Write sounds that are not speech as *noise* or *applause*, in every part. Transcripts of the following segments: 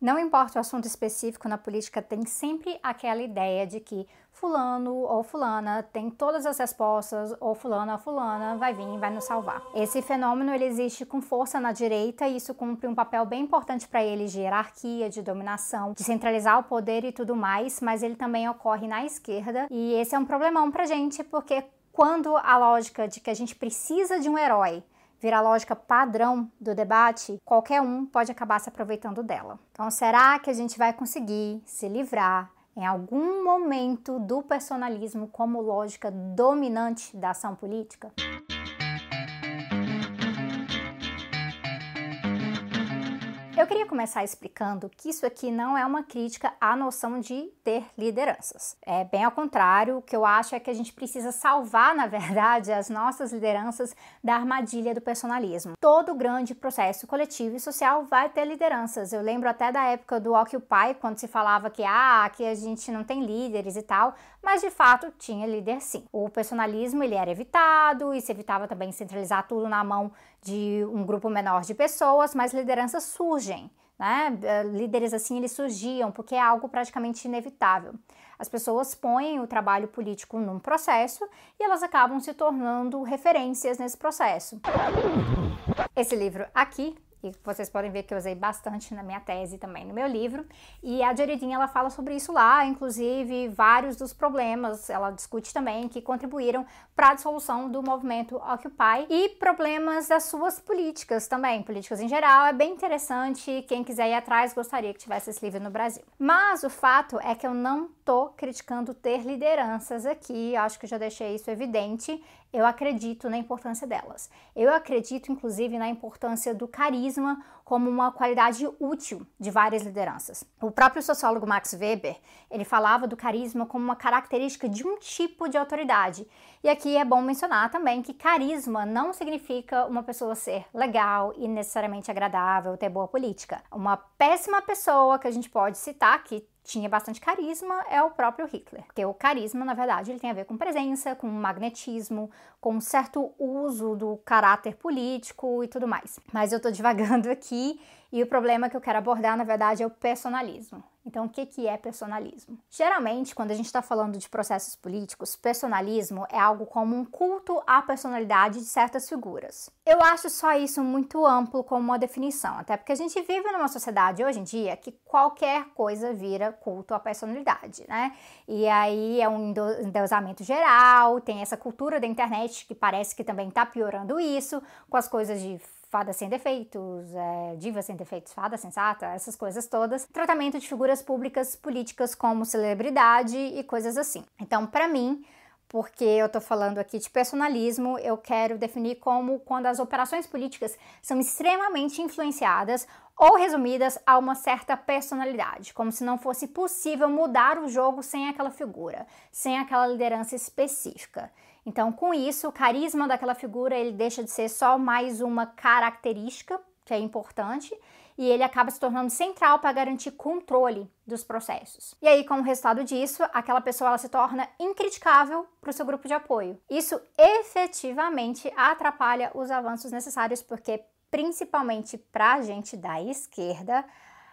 Não importa o assunto específico na política, tem sempre aquela ideia de que fulano ou fulana tem todas as respostas ou fulano ou fulana vai vir e vai nos salvar. Esse fenômeno ele existe com força na direita e isso cumpre um papel bem importante para eles de hierarquia, de dominação, de centralizar o poder e tudo mais, mas ele também ocorre na esquerda e esse é um problemão pra gente porque quando a lógica de que a gente precisa de um herói vira a lógica padrão do debate, qualquer um pode acabar se aproveitando dela. Então, será que a gente vai conseguir se livrar em algum momento do personalismo como lógica dominante da ação política? Eu queria começar explicando que isso aqui não é uma crítica à noção de ter lideranças. É bem ao contrário, o que eu acho é que a gente precisa salvar, na *laughs* verdade, as nossas lideranças da armadilha do personalismo. Todo grande processo coletivo e social vai ter lideranças. Eu lembro até da época do Occupy, quando se falava que ah, que a gente não tem líderes e tal, mas de fato tinha líder sim. O personalismo ele era evitado e se evitava também centralizar tudo na mão de um grupo menor de pessoas, mas lideranças surgem. Né? Eh, líderes assim eles surgiam porque é algo praticamente inevitável. As pessoas põem o trabalho político num processo e elas acabam se tornando referências nesse processo. Esse livro aqui e vocês podem ver que eu usei bastante na minha tese também no meu livro. E a Jaredinha ela fala sobre isso lá, inclusive vários dos problemas, ela discute também que contribuíram para a dissolução do movimento Occupy e problemas das suas políticas também, políticas em geral. É bem interessante, quem quiser ir atrás gostaria que tivesse esse livro no Brasil. Mas o fato é que eu não tô criticando ter lideranças aqui, acho que já deixei isso evidente. Eu acredito na importância delas. Eu acredito, inclusive, na importância do carisma como uma qualidade útil de várias lideranças. O próprio sociólogo Max Weber, ele falava do carisma como uma característica de um tipo de autoridade. E aqui é bom mencionar também que carisma não significa uma pessoa ser legal e necessariamente agradável, ter boa política. Uma péssima pessoa que a gente pode citar que tinha bastante carisma é o próprio Hitler. Porque o carisma, na verdade, ele tem a ver com presença, com magnetismo, com um certo uso do caráter político e tudo mais. Mas eu tô divagando *laughs* aqui e o problema que eu quero abordar, na verdade, é o personalismo. Então, o que, que é personalismo? Geralmente, quando a gente está falando de processos políticos, personalismo é algo como um culto à personalidade de certas figuras. Eu acho só isso muito amplo como uma definição, até porque a gente vive numa sociedade hoje em dia que qualquer coisa vira culto à personalidade, né? E aí é um endeusamento geral, tem essa cultura da internet que parece que também está piorando isso, com as coisas de fada sem defeitos, é, diva sem defeitos, fada sensata, essas coisas todas. Tratamento de figuras públicas políticas como celebridade e coisas assim. Então, para mim, porque eu estou falando aqui de personalismo, eu quero definir como quando as operações políticas são extremamente influenciadas ou resumidas a uma certa personalidade, como se não fosse possível mudar o jogo sem aquela figura, sem aquela liderança específica. Então, com isso, o carisma daquela figura ele deixa de ser só mais uma característica que é importante e ele acaba se tornando central para garantir controle dos processos. E aí, como resultado disso, aquela pessoa ela se torna incriticável para o seu grupo de apoio. Isso efetivamente atrapalha os avanços necessários, porque principalmente para a gente da esquerda,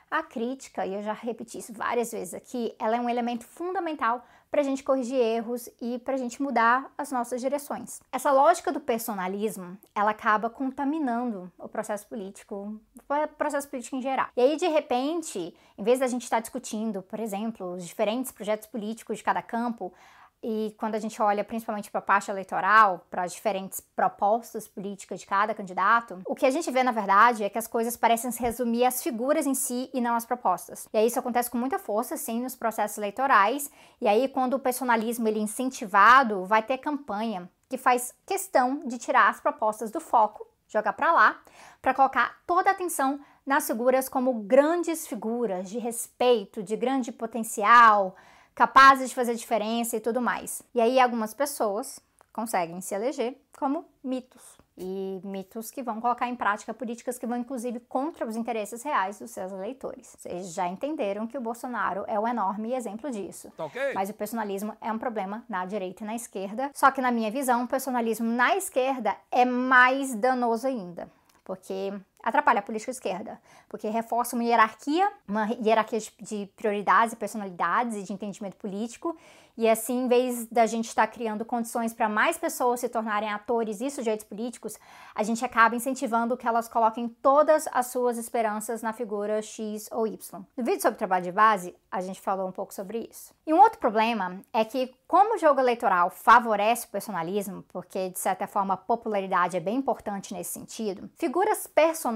a crítica, e eu já repeti isso várias vezes aqui, ela é um elemento fundamental para a gente corrigir erros e para a gente mudar as nossas direções. Essa lógica do personalismo, ela acaba contaminando o processo político, o processo político em geral. E aí, de repente, em vez da gente estar discutindo, por exemplo, os diferentes projetos políticos de cada campo, e quando a gente olha principalmente para a parte eleitoral, para as diferentes propostas políticas de cada candidato, o que a gente vê na verdade é que as coisas parecem se resumir às figuras em si e não às propostas. E aí isso acontece com muita força, sim, nos processos eleitorais. E aí quando o personalismo ele é incentivado, vai ter campanha que faz questão de tirar as propostas do foco, jogar para lá, para colocar toda a atenção nas figuras como grandes figuras de respeito, de grande potencial capazes de fazer diferença e tudo mais. E aí algumas pessoas conseguem se eleger como mitos. E mitos que vão colocar em prática políticas que vão, inclusive, contra os interesses reais dos seus eleitores. Vocês já entenderam que o Bolsonaro é um enorme exemplo disso. Tá okay. Mas o personalismo é um problema na direita e na esquerda. Só que, na minha visão, o personalismo na esquerda é mais danoso ainda. Porque atrapalha a política esquerda, porque reforça uma hierarquia, uma hierarquia de prioridades e personalidades e de entendimento político, e assim, em vez da gente estar criando condições para mais pessoas se tornarem atores e sujeitos políticos, a gente acaba incentivando que elas coloquem todas as suas esperanças na figura X ou Y. No vídeo sobre trabalho de base, a gente falou um pouco sobre isso. E um outro problema é que, como o jogo eleitoral favorece o personalismo, porque de certa forma a popularidade é bem importante nesse sentido, figuras personalistas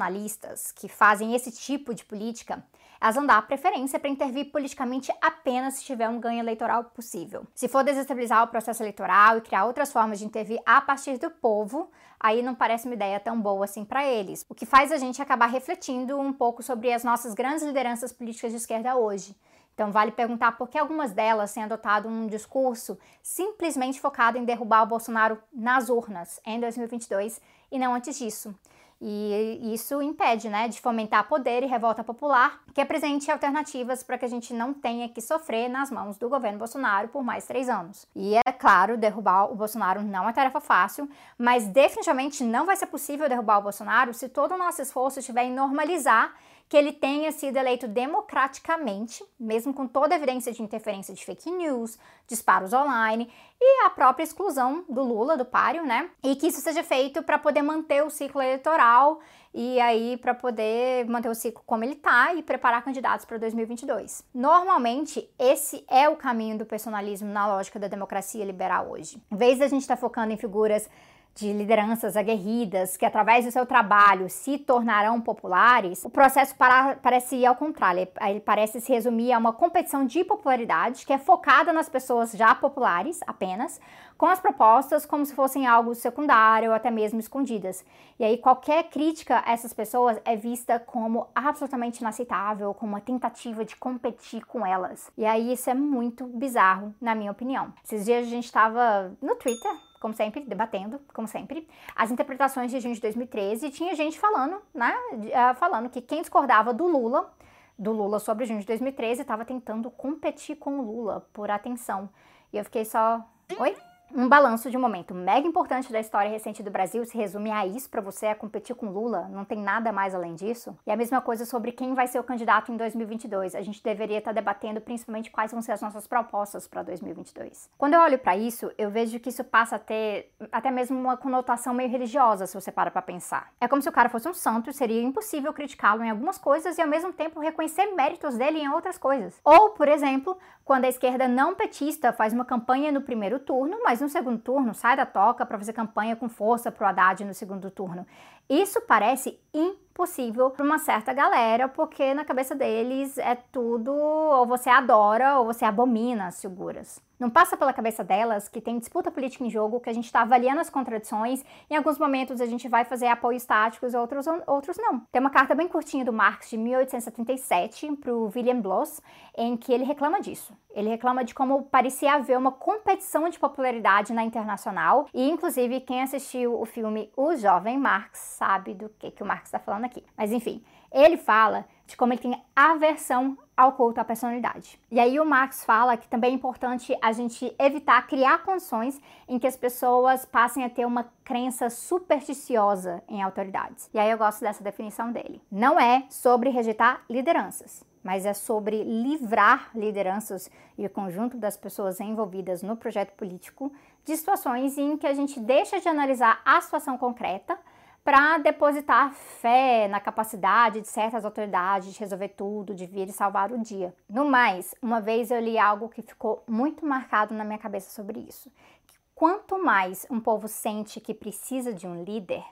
que fazem esse tipo de política elas vão dar preferência para intervir politicamente apenas se tiver um ganho eleitoral possível. Se for desestabilizar o processo eleitoral e criar outras formas de intervir a partir do povo, aí não parece uma ideia tão boa assim para eles. O que faz a gente acabar refletindo um pouco sobre as nossas grandes lideranças políticas de esquerda hoje. Então, vale perguntar por que algumas delas têm adotado um discurso simplesmente focado em derrubar o Bolsonaro nas urnas em 2022 e não antes disso. E isso impede, né, de fomentar poder e revolta popular, que apresente alternativas para que a gente não tenha que sofrer nas mãos do governo Bolsonaro por mais três anos. E é claro, derrubar o Bolsonaro não é tarefa fácil, mas definitivamente não vai ser possível derrubar o Bolsonaro se todo o nosso esforço estiver em normalizar que ele tenha sido eleito democraticamente, mesmo com toda a evidência de interferência de fake news, disparos online e a própria exclusão do Lula, do páreo, né? E que isso seja feito para poder manter o ciclo eleitoral e aí para poder manter o ciclo como ele tá e preparar candidatos para 2022. Normalmente, esse é o caminho do personalismo na lógica da democracia liberal hoje. Em vez da gente estar tá focando em figuras de lideranças aguerridas que, através do seu trabalho, se tornarão populares, o processo para, parece ir ao contrário. Ele parece se resumir a uma competição de popularidade que é focada nas pessoas já populares apenas, com as propostas como se fossem algo secundário ou até mesmo escondidas. E aí, qualquer crítica a essas pessoas é vista como absolutamente inaceitável, como uma tentativa de competir com elas. E aí, isso é muito bizarro, na minha opinião. Esses dias a gente estava no Twitter como sempre, debatendo, como sempre, as interpretações de junho de 2013 e tinha gente falando, né, uh, falando que quem discordava do Lula, do Lula sobre junho de 2013, estava tentando competir com o Lula por atenção. E eu fiquei só, oi? Um balanço de um momento mega importante da história recente do Brasil se resume a isso para você, a competir com Lula, não tem nada mais além disso. E a mesma coisa sobre quem vai ser o candidato em 2022. A gente deveria estar tá debatendo principalmente quais vão ser as nossas propostas para 2022. Quando eu olho para isso, eu vejo que isso passa a ter até mesmo uma conotação meio religiosa, se você para para pensar. É como se o cara fosse um santo seria impossível criticá-lo em algumas coisas e ao mesmo tempo reconhecer méritos dele em outras coisas. Ou, por exemplo, quando a esquerda não petista faz uma campanha no primeiro turno, mas no segundo turno sai da toca para fazer campanha com força para o Haddad no segundo turno. Isso parece impossível para uma certa galera, porque na cabeça deles é tudo ou você adora ou você abomina as figuras. Não passa pela cabeça delas que tem disputa política em jogo, que a gente está avaliando as contradições, em alguns momentos a gente vai fazer apoios táticos, outros, outros não. Tem uma carta bem curtinha do Marx de 1877 para o William Bloss, em que ele reclama disso. Ele reclama de como parecia haver uma competição de popularidade na internacional, e inclusive quem assistiu o filme O Jovem Marx sabe do que, que o Marx está falando aqui. Mas enfim, ele fala de como ele tem aversão ao culto à personalidade. E aí o Marx fala que também é importante a gente evitar criar condições em que as pessoas passem a ter uma crença supersticiosa em autoridades. E aí eu gosto dessa definição dele. Não é sobre rejeitar lideranças, mas é sobre livrar lideranças e o conjunto das pessoas envolvidas no projeto político de situações em que a gente deixa de analisar a situação concreta para depositar fé na capacidade de certas autoridades de resolver tudo, de vir e salvar o dia. No mais, uma vez eu li algo que ficou muito marcado na minha cabeça sobre isso. Que quanto mais um povo sente que precisa de um líder,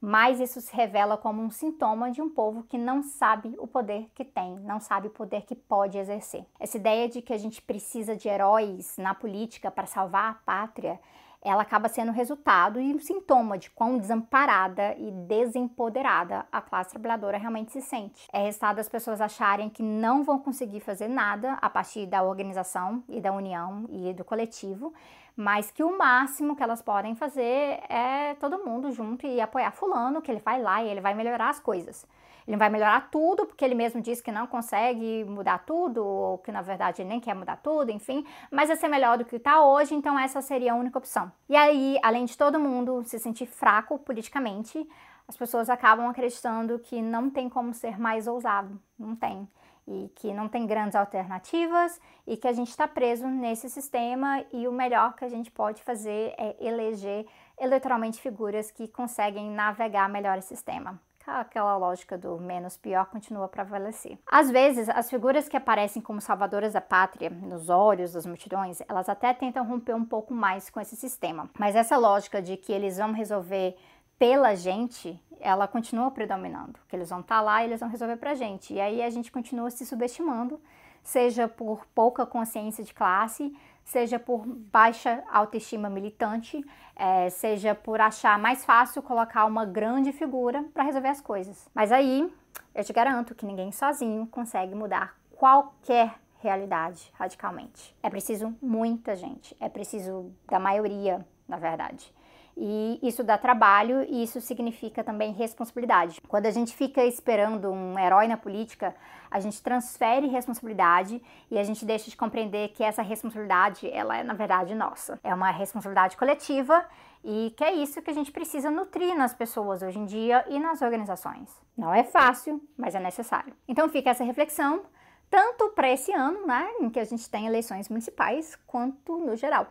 mais isso se revela como um sintoma de um povo que não sabe o poder que tem, não sabe o poder que pode exercer. Essa ideia de que a gente precisa de heróis na política para salvar a pátria ela acaba sendo resultado e um sintoma de quão desamparada e desempoderada a classe trabalhadora realmente se sente. É resultado das pessoas acharem que não vão conseguir fazer nada a partir da organização e da união e do coletivo, mas que o máximo que elas podem fazer é todo mundo junto e apoiar fulano, que ele vai lá e ele vai melhorar as coisas. Ele vai melhorar tudo, porque ele mesmo disse que não consegue mudar tudo, ou que na verdade nem quer mudar tudo, enfim, mas vai ser melhor do que está hoje, então essa seria a única opção. E aí, além de todo mundo se sentir fraco politicamente, as pessoas acabam acreditando que não tem como ser mais ousado. Não tem. E que não tem grandes alternativas e que a gente está preso nesse sistema e o melhor que a gente pode fazer é eleger eleitoralmente figuras que conseguem navegar melhor esse sistema aquela lógica do menos pior continua a prevalecer. Às vezes, as figuras que aparecem como salvadoras da pátria nos olhos das multidões, elas até tentam romper um pouco mais com esse sistema. Mas essa lógica de que eles vão resolver pela gente, ela continua predominando. Que eles vão estar tá lá e eles vão resolver pra gente. E aí a gente continua se subestimando, seja por pouca consciência de classe, seja por baixa autoestima militante, é, seja por achar mais fácil colocar uma grande figura para resolver as coisas. Mas aí eu te garanto que ninguém sozinho consegue mudar qualquer realidade radicalmente. É preciso muita gente, é preciso da maioria, na verdade. E isso dá trabalho e isso significa também responsabilidade. Quando a gente fica esperando um herói na política, a gente transfere responsabilidade e a gente deixa de compreender que essa responsabilidade, ela é na verdade nossa. É uma responsabilidade coletiva e que é isso que a gente precisa nutrir nas pessoas hoje em dia e nas organizações. Não é fácil, mas é necessário. Então fica essa reflexão tanto para esse ano, né, em que a gente tem eleições municipais, quanto no geral.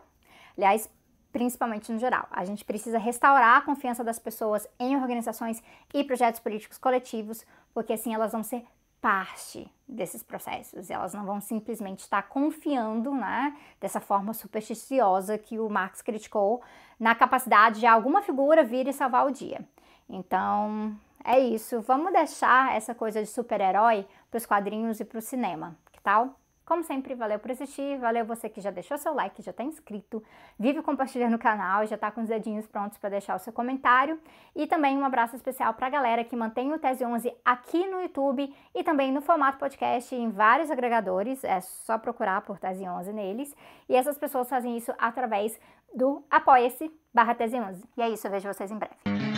Aliás, principalmente no geral. A gente precisa restaurar a confiança das pessoas em organizações e projetos políticos coletivos, porque assim elas vão ser parte desses processos. Elas não vão simplesmente estar confiando, né, dessa forma supersticiosa que o Marx criticou, na capacidade de alguma figura vir e salvar o dia. Então, é isso. Vamos deixar essa coisa de super-herói para os quadrinhos e para o cinema. Que tal? Como sempre, valeu por assistir, valeu você que já deixou seu like, já está inscrito, vive compartilhando o canal, já está com os dedinhos prontos para deixar o seu comentário. E também um abraço especial para a galera que mantém o Tese 11 aqui no YouTube e também no formato podcast em vários agregadores, é só procurar por Tese 11 neles. E essas pessoas fazem isso através do Apoia-se barra Tese 11. E é isso, eu vejo vocês em breve.